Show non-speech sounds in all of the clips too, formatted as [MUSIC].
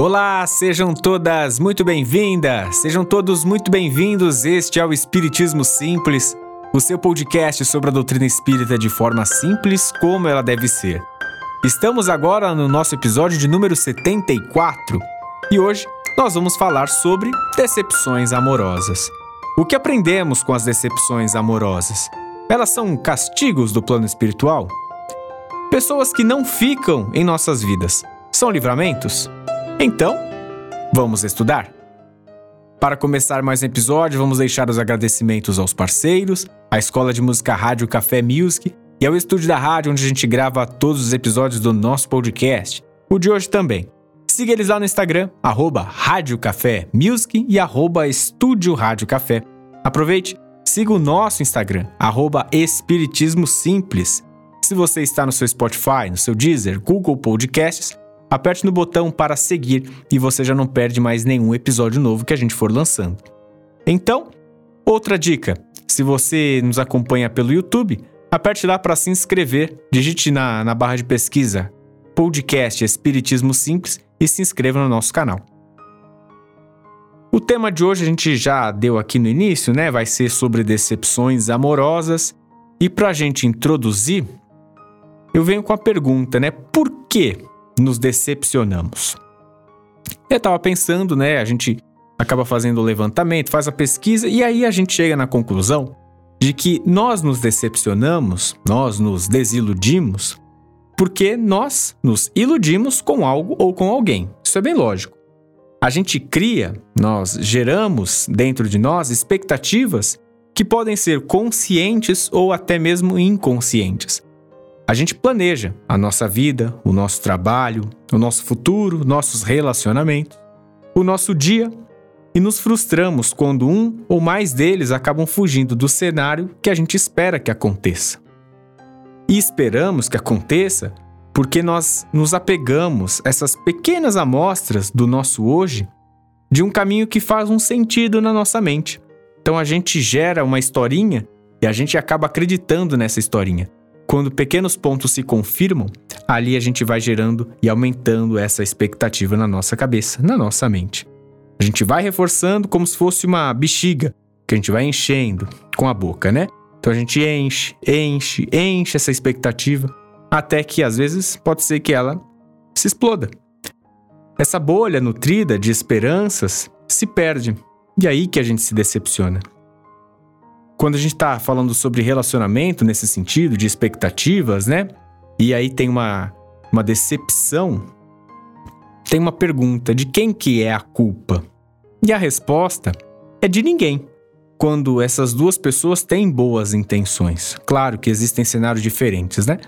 Olá, sejam todas muito bem-vindas, sejam todos muito bem-vindos. Este é o Espiritismo Simples, o seu podcast sobre a doutrina espírita de forma simples como ela deve ser. Estamos agora no nosso episódio de número 74 e hoje nós vamos falar sobre decepções amorosas. O que aprendemos com as decepções amorosas? Elas são castigos do plano espiritual? Pessoas que não ficam em nossas vidas são livramentos? Então, vamos estudar? Para começar mais um episódio, vamos deixar os agradecimentos aos parceiros, à Escola de Música Rádio Café Music e ao estúdio da rádio onde a gente grava todos os episódios do nosso podcast, o de hoje também. Siga eles lá no Instagram, arroba Rádio Café Music e arroba Estúdio Rádio Café. Aproveite, siga o nosso Instagram, arroba Espiritismo Simples. Se você está no seu Spotify, no seu Deezer, Google Podcasts, aperte no botão para seguir e você já não perde mais nenhum episódio novo que a gente for lançando. Então, outra dica: se você nos acompanha pelo YouTube, aperte lá para se inscrever, digite na, na barra de pesquisa podcast Espiritismo Simples e se inscreva no nosso canal. O tema de hoje a gente já deu aqui no início, né? Vai ser sobre decepções amorosas. E para a gente introduzir, eu venho com a pergunta, né? Por que nos decepcionamos. Eu estava pensando, né? A gente acaba fazendo o levantamento, faz a pesquisa e aí a gente chega na conclusão de que nós nos decepcionamos, nós nos desiludimos, porque nós nos iludimos com algo ou com alguém. Isso é bem lógico. A gente cria, nós geramos dentro de nós expectativas que podem ser conscientes ou até mesmo inconscientes. A gente planeja a nossa vida, o nosso trabalho, o nosso futuro, nossos relacionamentos, o nosso dia e nos frustramos quando um ou mais deles acabam fugindo do cenário que a gente espera que aconteça. E esperamos que aconteça porque nós nos apegamos a essas pequenas amostras do nosso hoje de um caminho que faz um sentido na nossa mente. Então a gente gera uma historinha e a gente acaba acreditando nessa historinha. Quando pequenos pontos se confirmam, ali a gente vai gerando e aumentando essa expectativa na nossa cabeça, na nossa mente. A gente vai reforçando como se fosse uma bexiga que a gente vai enchendo com a boca, né? Então a gente enche, enche, enche essa expectativa até que às vezes pode ser que ela se exploda. Essa bolha nutrida de esperanças se perde e aí que a gente se decepciona. Quando a gente está falando sobre relacionamento nesse sentido, de expectativas, né? E aí tem uma, uma decepção, tem uma pergunta de quem que é a culpa? E a resposta é de ninguém. Quando essas duas pessoas têm boas intenções. Claro que existem cenários diferentes, né?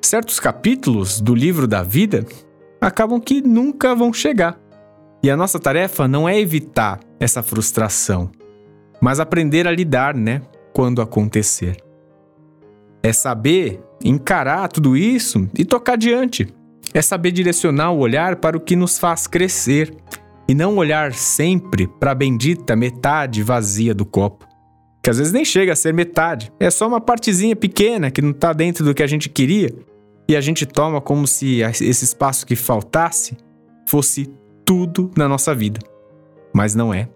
Certos capítulos do livro da vida acabam que nunca vão chegar. E a nossa tarefa não é evitar essa frustração, mas aprender a lidar, né, quando acontecer. É saber encarar tudo isso e tocar adiante. É saber direcionar o olhar para o que nos faz crescer e não olhar sempre para a bendita metade vazia do copo. Que às vezes nem chega a ser metade, é só uma partezinha pequena que não está dentro do que a gente queria e a gente toma como se esse espaço que faltasse fosse tudo na nossa vida. Mas não é.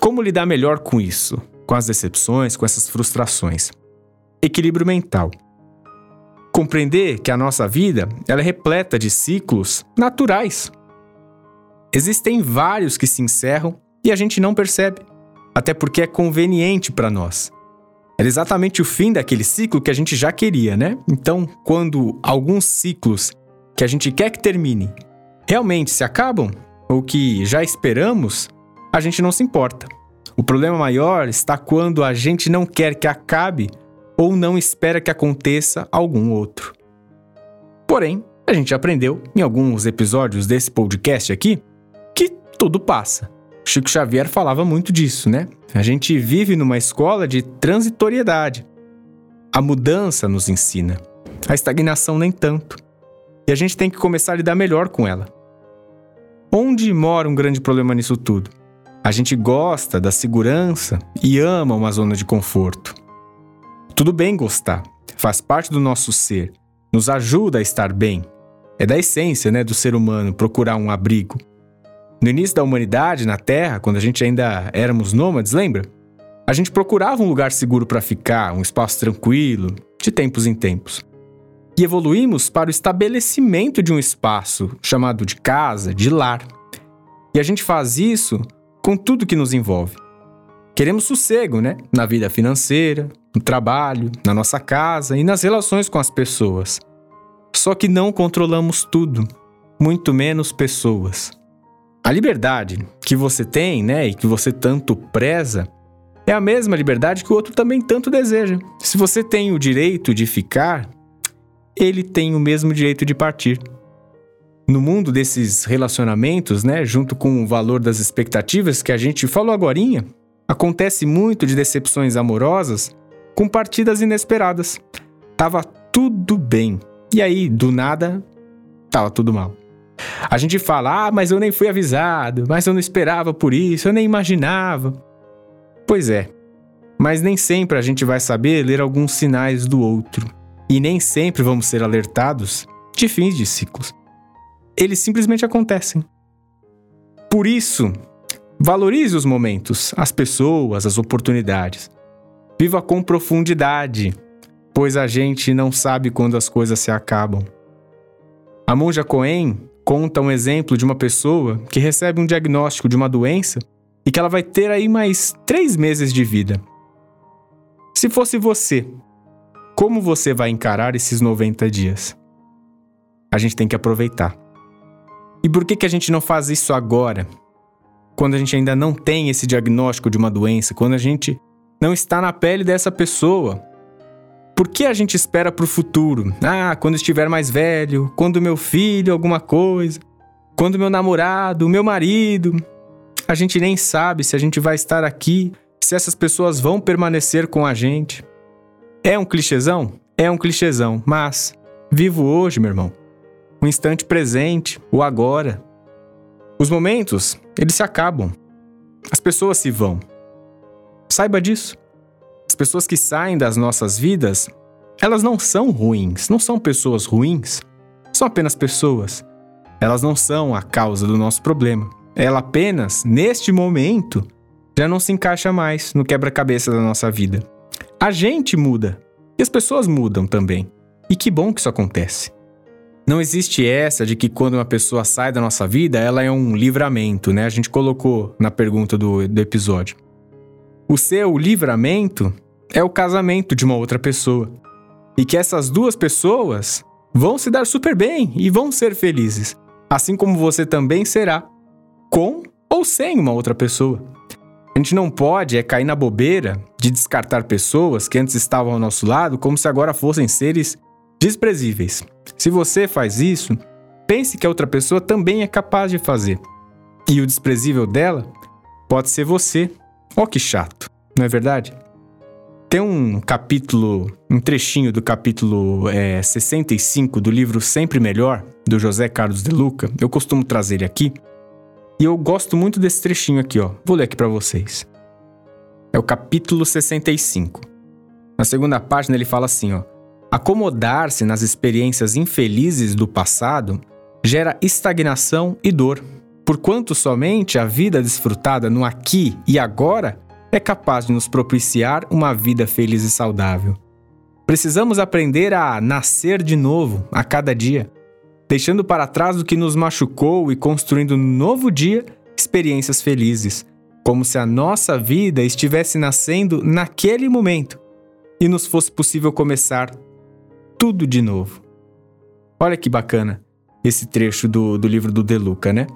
Como lidar melhor com isso? Com as decepções, com essas frustrações? Equilíbrio mental. Compreender que a nossa vida ela é repleta de ciclos naturais. Existem vários que se encerram e a gente não percebe, até porque é conveniente para nós. Era exatamente o fim daquele ciclo que a gente já queria, né? Então, quando alguns ciclos que a gente quer que termine realmente se acabam, ou que já esperamos, a gente não se importa. O problema maior está quando a gente não quer que acabe ou não espera que aconteça algum outro. Porém, a gente aprendeu em alguns episódios desse podcast aqui que tudo passa. Chico Xavier falava muito disso, né? A gente vive numa escola de transitoriedade. A mudança nos ensina, a estagnação nem tanto. E a gente tem que começar a lidar melhor com ela. Onde mora um grande problema nisso tudo? A gente gosta da segurança e ama uma zona de conforto. Tudo bem gostar, faz parte do nosso ser, nos ajuda a estar bem. É da essência, né, do ser humano procurar um abrigo. No início da humanidade, na Terra, quando a gente ainda éramos nômades, lembra? A gente procurava um lugar seguro para ficar, um espaço tranquilo, de tempos em tempos. E evoluímos para o estabelecimento de um espaço chamado de casa, de lar. E a gente faz isso com tudo que nos envolve. Queremos sossego, né? Na vida financeira, no trabalho, na nossa casa e nas relações com as pessoas. Só que não controlamos tudo, muito menos pessoas. A liberdade que você tem, né, e que você tanto preza, é a mesma liberdade que o outro também tanto deseja. Se você tem o direito de ficar, ele tem o mesmo direito de partir. No mundo desses relacionamentos, né, junto com o valor das expectativas que a gente falou agora, acontece muito de decepções amorosas com partidas inesperadas. Tava tudo bem. E aí, do nada, tava tudo mal. A gente fala, ah, mas eu nem fui avisado, mas eu não esperava por isso, eu nem imaginava. Pois é, mas nem sempre a gente vai saber ler alguns sinais do outro. E nem sempre vamos ser alertados de fins de ciclos. Eles simplesmente acontecem. Por isso, valorize os momentos, as pessoas, as oportunidades. Viva com profundidade, pois a gente não sabe quando as coisas se acabam. A monja Cohen conta um exemplo de uma pessoa que recebe um diagnóstico de uma doença e que ela vai ter aí mais três meses de vida. Se fosse você, como você vai encarar esses 90 dias? A gente tem que aproveitar. E por que, que a gente não faz isso agora? Quando a gente ainda não tem esse diagnóstico de uma doença, quando a gente não está na pele dessa pessoa, por que a gente espera para o futuro? Ah, quando estiver mais velho, quando meu filho, alguma coisa, quando meu namorado, meu marido. A gente nem sabe se a gente vai estar aqui, se essas pessoas vão permanecer com a gente. É um clichêzão? É um clichêzão, mas vivo hoje, meu irmão. O instante presente, o agora. Os momentos, eles se acabam. As pessoas se vão. Saiba disso. As pessoas que saem das nossas vidas, elas não são ruins, não são pessoas ruins, são apenas pessoas. Elas não são a causa do nosso problema. Ela apenas, neste momento, já não se encaixa mais no quebra-cabeça da nossa vida. A gente muda e as pessoas mudam também. E que bom que isso acontece. Não existe essa de que quando uma pessoa sai da nossa vida, ela é um livramento, né? A gente colocou na pergunta do, do episódio. O seu livramento é o casamento de uma outra pessoa. E que essas duas pessoas vão se dar super bem e vão ser felizes. Assim como você também será, com ou sem uma outra pessoa. A gente não pode é cair na bobeira de descartar pessoas que antes estavam ao nosso lado como se agora fossem seres desprezíveis. Se você faz isso, pense que a outra pessoa também é capaz de fazer. E o desprezível dela pode ser você Ó, oh, que chato, não é verdade? Tem um capítulo, um trechinho do capítulo é, 65 do livro Sempre Melhor, do José Carlos de Luca. Eu costumo trazer ele aqui. E eu gosto muito desse trechinho aqui, ó. Vou ler aqui para vocês. É o capítulo 65. Na segunda página ele fala assim, ó: Acomodar-se nas experiências infelizes do passado gera estagnação e dor porquanto somente a vida desfrutada no aqui e agora é capaz de nos propiciar uma vida feliz e saudável. Precisamos aprender a nascer de novo a cada dia, deixando para trás o que nos machucou e construindo no novo dia experiências felizes, como se a nossa vida estivesse nascendo naquele momento e nos fosse possível começar tudo de novo. Olha que bacana esse trecho do, do livro do Deluca, né?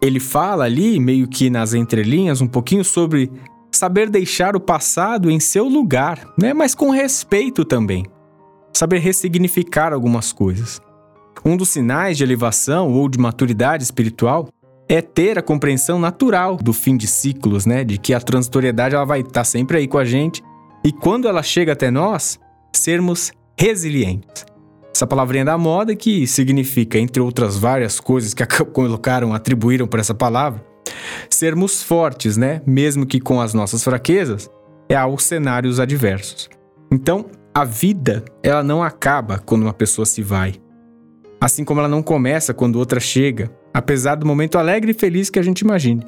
Ele fala ali, meio que nas entrelinhas, um pouquinho sobre saber deixar o passado em seu lugar, né? mas com respeito também. Saber ressignificar algumas coisas. Um dos sinais de elevação ou de maturidade espiritual é ter a compreensão natural do fim de ciclos, né? De que a transitoriedade ela vai estar sempre aí com a gente e quando ela chega até nós, sermos resilientes. Essa palavrinha da moda que significa, entre outras várias coisas que [LAUGHS] colocaram, atribuíram para essa palavra, sermos fortes, né? Mesmo que com as nossas fraquezas, é aos cenários adversos. Então, a vida, ela não acaba quando uma pessoa se vai. Assim como ela não começa quando outra chega, apesar do momento alegre e feliz que a gente imagine.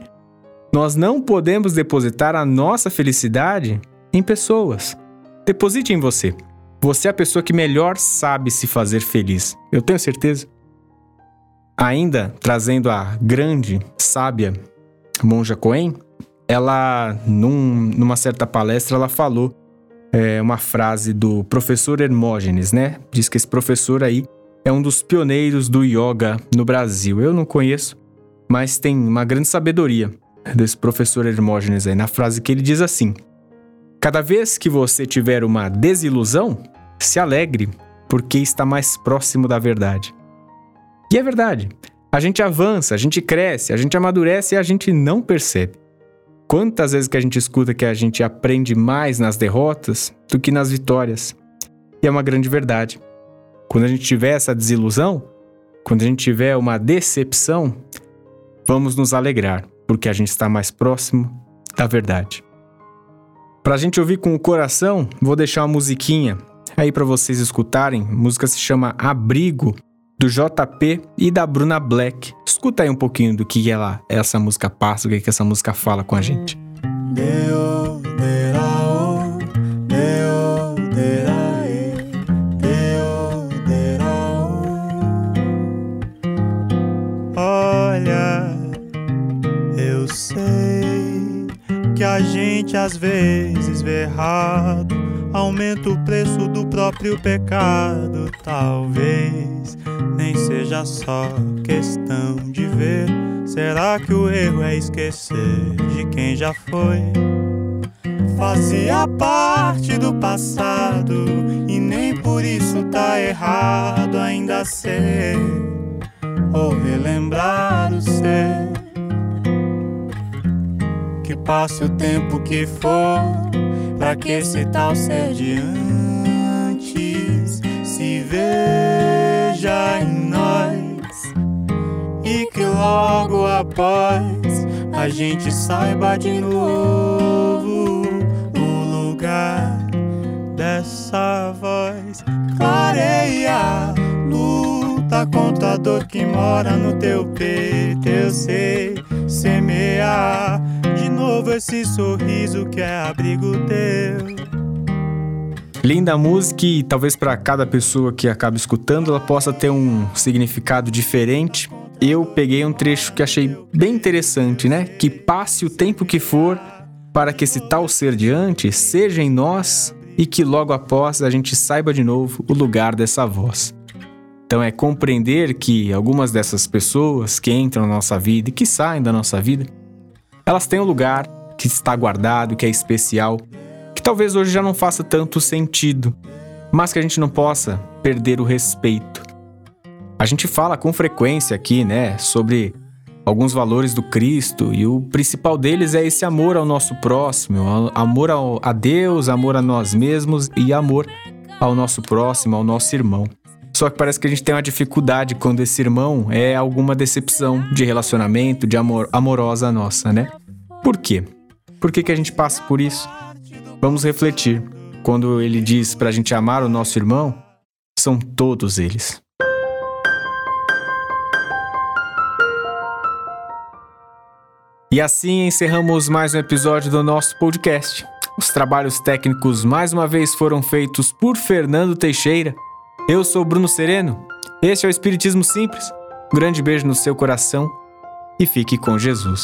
Nós não podemos depositar a nossa felicidade em pessoas. Deposite em você. Você é a pessoa que melhor sabe se fazer feliz. Eu tenho certeza. Ainda trazendo a grande, sábia Monja Coen, ela, num, numa certa palestra, ela falou é, uma frase do professor Hermógenes, né? Diz que esse professor aí é um dos pioneiros do yoga no Brasil. Eu não conheço, mas tem uma grande sabedoria desse professor Hermógenes aí, na frase que ele diz assim: Cada vez que você tiver uma desilusão, se alegre, porque está mais próximo da verdade. E é verdade. A gente avança, a gente cresce, a gente amadurece e a gente não percebe. Quantas vezes que a gente escuta que a gente aprende mais nas derrotas do que nas vitórias? E é uma grande verdade. Quando a gente tiver essa desilusão, quando a gente tiver uma decepção, vamos nos alegrar, porque a gente está mais próximo da verdade. Pra gente ouvir com o coração, vou deixar uma musiquinha aí para vocês escutarem. A música se chama Abrigo, do JP e da Bruna Black. Escuta aí um pouquinho do que ela, essa música passa, o que, que essa música fala com a gente. Olha, eu sei que a gente às vezes vê errado, aumenta o preço do próprio pecado. Talvez nem seja só questão de ver. Será que o erro é esquecer de quem já foi? Fazia parte do passado e nem por isso tá errado ainda ser ou relembrar o ser que passe o tempo que for, pra que esse tal ser de antes? Se veja em nós e que logo após a gente saiba de novo o lugar dessa voz. Clareia luta contra a dor que mora no teu peito eu sei semear de novo esse sorriso que é abrigo teu. Linda música e talvez para cada pessoa que acaba escutando ela possa ter um significado diferente. Eu peguei um trecho que achei bem interessante, né? Que passe o tempo que for para que esse tal ser diante seja em nós e que logo após a gente saiba de novo o lugar dessa voz. Então é compreender que algumas dessas pessoas que entram na nossa vida e que saem da nossa vida elas têm um lugar que está guardado, que é especial, que talvez hoje já não faça tanto sentido, mas que a gente não possa perder o respeito. A gente fala com frequência aqui, né, sobre alguns valores do Cristo e o principal deles é esse amor ao nosso próximo, amor a Deus, amor a nós mesmos e amor ao nosso próximo, ao nosso irmão. Só que parece que a gente tem uma dificuldade quando esse irmão é alguma decepção de relacionamento, de amor amorosa nossa, né? Por quê? Por que, que a gente passa por isso? Vamos refletir. Quando ele diz para a gente amar o nosso irmão, são todos eles. E assim encerramos mais um episódio do nosso podcast. Os trabalhos técnicos mais uma vez foram feitos por Fernando Teixeira eu sou Bruno Sereno. Este é o Espiritismo Simples. Um grande beijo no seu coração e fique com Jesus.